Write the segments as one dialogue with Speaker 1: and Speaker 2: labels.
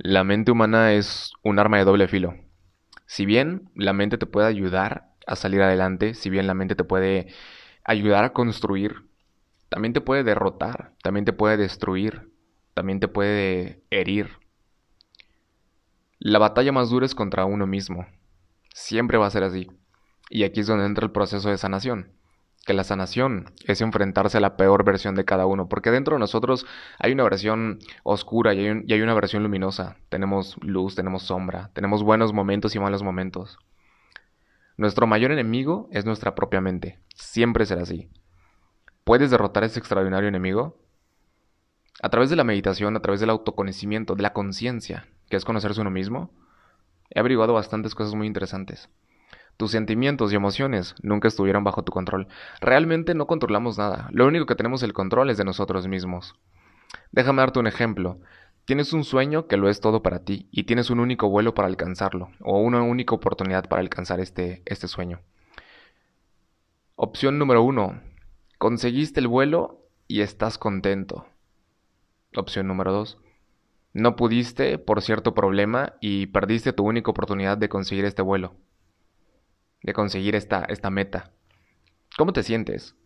Speaker 1: La mente humana es un arma de doble filo. Si bien la mente te puede ayudar a salir adelante, si bien la mente te puede ayudar a construir, también te puede derrotar, también te puede destruir, también te puede herir. La batalla más dura es contra uno mismo. Siempre va a ser así. Y aquí es donde entra el proceso de sanación que la sanación es enfrentarse a la peor versión de cada uno, porque dentro de nosotros hay una versión oscura y hay, una versión luminosa. Tenemos luz, tenemos sombra, tenemos buenos momentos y malos momentos. Nuestro mayor enemigo es nuestra propia mente. Siempre será así. ¿Puedes derrotar a ese extraordinario enemigo? A través de la meditación, a través del autoconocimiento, de la conciencia, que es conocerse uno mismo, he averiguado bastantes cosas muy interesantes. Tus sentimientos y emociones nunca estuvieron bajo tu control. Realmente no controlamos nada. Lo único que tenemos el control es de nosotros mismos. Déjame darte un ejemplo. Tienes un sueño que lo es todo para ti y tienes un único vuelo para alcanzarlo o una única oportunidad para alcanzar este, este sueño. Opción número uno. Conseguiste el vuelo y estás contento. Opción número dos. No pudiste por cierto problema y perdiste tu única oportunidad de conseguir este vuelo de conseguir esta, esta meta. ¿Cómo te sientes?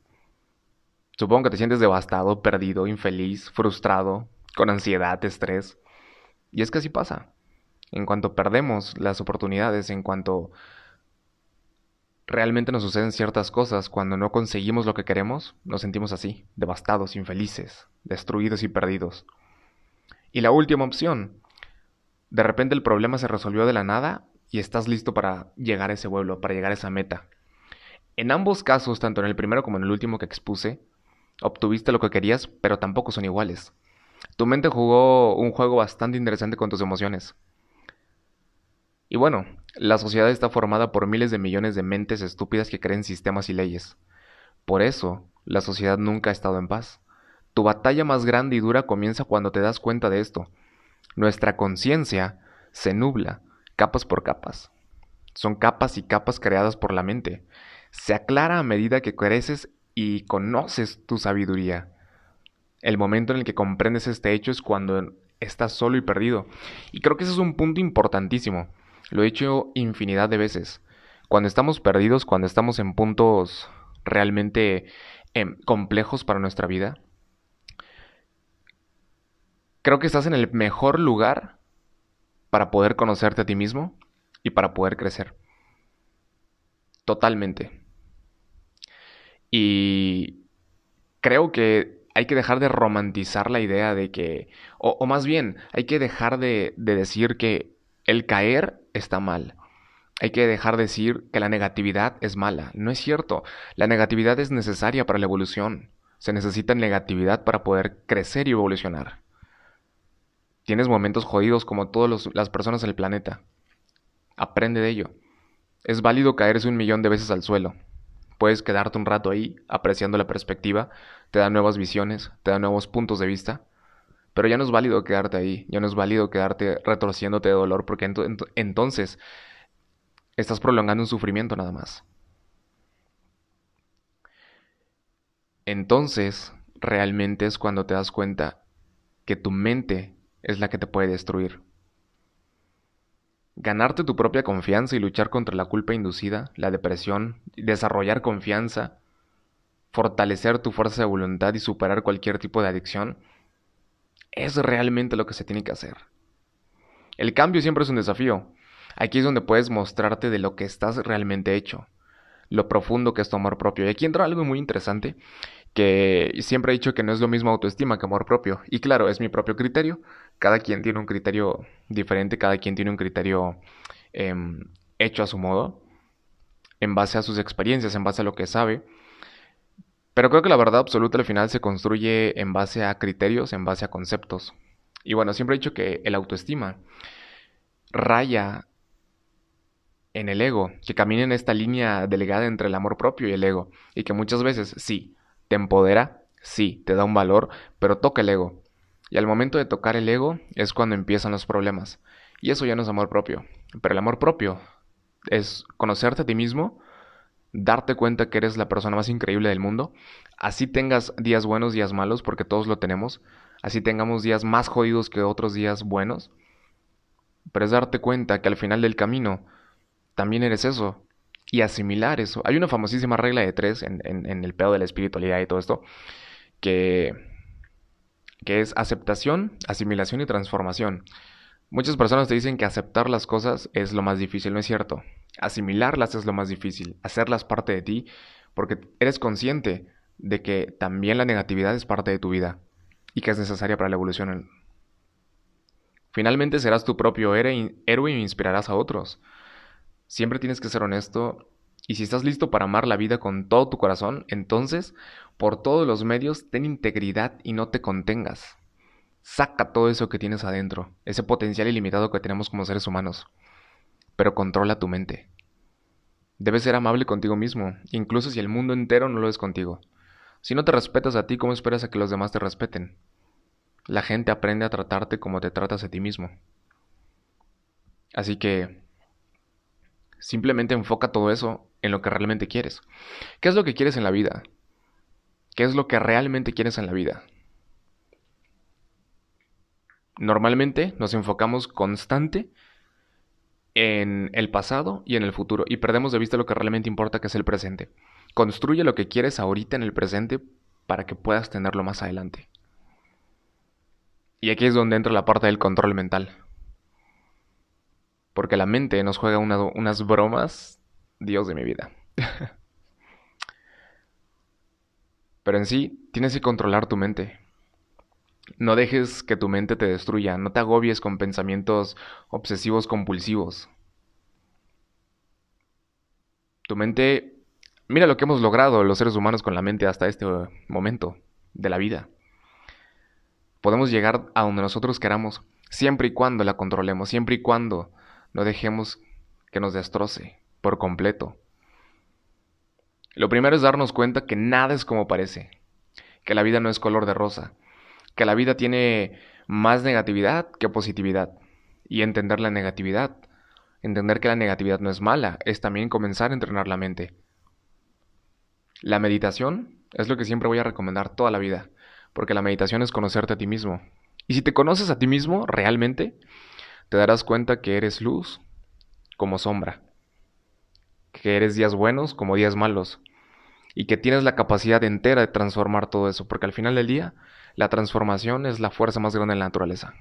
Speaker 1: Supongo que te sientes devastado, perdido, infeliz, frustrado, con ansiedad, estrés. Y es que así pasa. En cuanto perdemos las oportunidades, en cuanto realmente nos suceden ciertas cosas, cuando no conseguimos lo que queremos, nos sentimos así, devastados, infelices, destruidos y perdidos. Y la última opción, de repente el problema se resolvió de la nada y estás listo para llegar a ese vuelo, para llegar a esa meta. En ambos casos, tanto en el primero como en el último que expuse, obtuviste lo que querías, pero tampoco son iguales. Tu mente jugó un juego bastante interesante con tus emociones. Y bueno, la sociedad está formada por miles de millones de mentes estúpidas que creen sistemas y leyes. Por eso, la sociedad nunca ha estado en paz. Tu batalla más grande y dura comienza cuando te das cuenta de esto. Nuestra conciencia se nubla capas por capas. Son capas y capas creadas por la mente. Se aclara a medida que creces y conoces tu sabiduría. El momento en el que comprendes este hecho es cuando estás solo y perdido. Y creo que ese es un punto importantísimo. Lo he hecho infinidad de veces. Cuando estamos perdidos, cuando estamos en puntos realmente em, complejos para nuestra vida, creo que estás en el mejor lugar para poder conocerte a ti mismo y para poder crecer. Totalmente. Y creo que hay que dejar de romantizar la idea de que, o, más bien, hay que dejar de, de decir que el caer está mal. Hay que dejar de decir que la negatividad es mala. No es cierto. La negatividad es necesaria para la evolución. Se necesita negatividad para poder crecer y evolucionar. Tienes momentos jodidos como todas las personas en el planeta. Aprende de ello. Es válido caerse un millón de veces al suelo. Puedes quedarte un rato ahí, apreciando la perspectiva, te da nuevas visiones, te da nuevos puntos de vista. Pero ya no es válido quedarte ahí, ya no es válido quedarte retorciéndote de dolor, porque entonces estás prolongando un sufrimiento nada más. Entonces, realmente es cuando te das cuenta que tu mente es la que te puede destruir. Ganarte tu propia confianza y luchar contra la culpa inducida, la depresión, desarrollar confianza, fortalecer tu fuerza de voluntad y superar cualquier tipo de adicción, es realmente lo que se tiene que hacer. El cambio siempre es un desafío. Aquí es donde puedes mostrarte de lo que estás realmente hecho, lo profundo que es tu amor propio. Y aquí entra algo muy interesante, que siempre he dicho que no es lo mismo autoestima que amor propio. Y claro, es mi propio criterio. Cada quien tiene un criterio diferente, cada quien tiene un criterio em, hecho a su modo, en base a sus experiencias, en base a lo que sabe. Pero creo que la verdad absoluta al final se construye en base a criterios, en base a conceptos. Y bueno, siempre he dicho que el autoestima raya en el ego, que camina en esta línea delegada entre el amor propio y el ego, y que muchas veces sí, ¿Te empodera? Sí, te da un valor, pero toca el ego. Y al momento de tocar el ego es cuando empiezan los problemas. Y eso ya no es amor propio. Pero el amor propio es conocerte a ti mismo, darte cuenta que eres la persona más increíble del mundo, así tengas días buenos, días malos, porque todos lo tenemos, así tengamos días más jodidos que otros días buenos, pero es darte cuenta que al final del camino también eres eso y asimilar eso. Hay una famosísima regla de tres en, el pedo de la espiritualidad y todo esto, que, que es aceptación, asimilación y transformación. Muchas personas te dicen que aceptar las cosas es lo más difícil, no es cierto. Asimilarlas es lo más difícil, hacerlas parte de ti, porque eres consciente de que también la negatividad es parte de tu vida y que es necesaria para la evolución. Finalmente serás tu propio héroe e inspirarás a otros. Siempre tienes que ser honesto y si estás listo para amar la vida con todo tu corazón, entonces, por todos los medios, ten integridad y no te contengas. Saca todo eso que tienes adentro, ese potencial ilimitado que tenemos como seres humanos. Pero controla tu mente. Debes ser amable contigo mismo, incluso si el mundo entero no lo es contigo. Si no te respetas a ti, ¿cómo esperas a que los demás te respeten? La gente aprende a tratarte como te tratas a ti mismo. Así que Simplemente enfoca todo eso en lo que realmente quieres. ¿Qué es lo que quieres en la vida? ¿Qué es lo que realmente quieres en la vida? Normalmente nos enfocamos constante en el pasado y en el futuro y perdemos de vista lo que realmente importa que es el presente. Construye lo que quieres ahorita en el presente para que puedas tenerlo más adelante. Y aquí es donde entra la parte del control mental. Porque la mente nos juega unas bromas, Dios de mi vida. Pero en sí, tienes que controlar tu mente. No dejes que tu mente te destruya, no te agobies con pensamientos obsesivos compulsivos. Tu mente, mira lo que hemos logrado los seres humanos con la mente hasta este momento de la vida. Podemos llegar a donde nosotros queramos, siempre y cuando la controlemos, siempre y cuando no dejemos que nos destroce por completo. Lo primero es darnos cuenta que nada es como parece, que la vida no es color de rosa, que la vida tiene más negatividad que positividad. Y entender la negatividad, entender que la negatividad no es mala, es también comenzar a entrenar la mente. La meditación es lo que siempre voy a recomendar toda la vida, porque la meditación es conocerte a ti mismo. Y si te conoces a ti mismo realmente, te darás cuenta que eres luz como sombra, que eres días buenos como días malos, y que tienes la capacidad entera de transformar todo eso, porque al final del día, la transformación es la fuerza más grande de la naturaleza.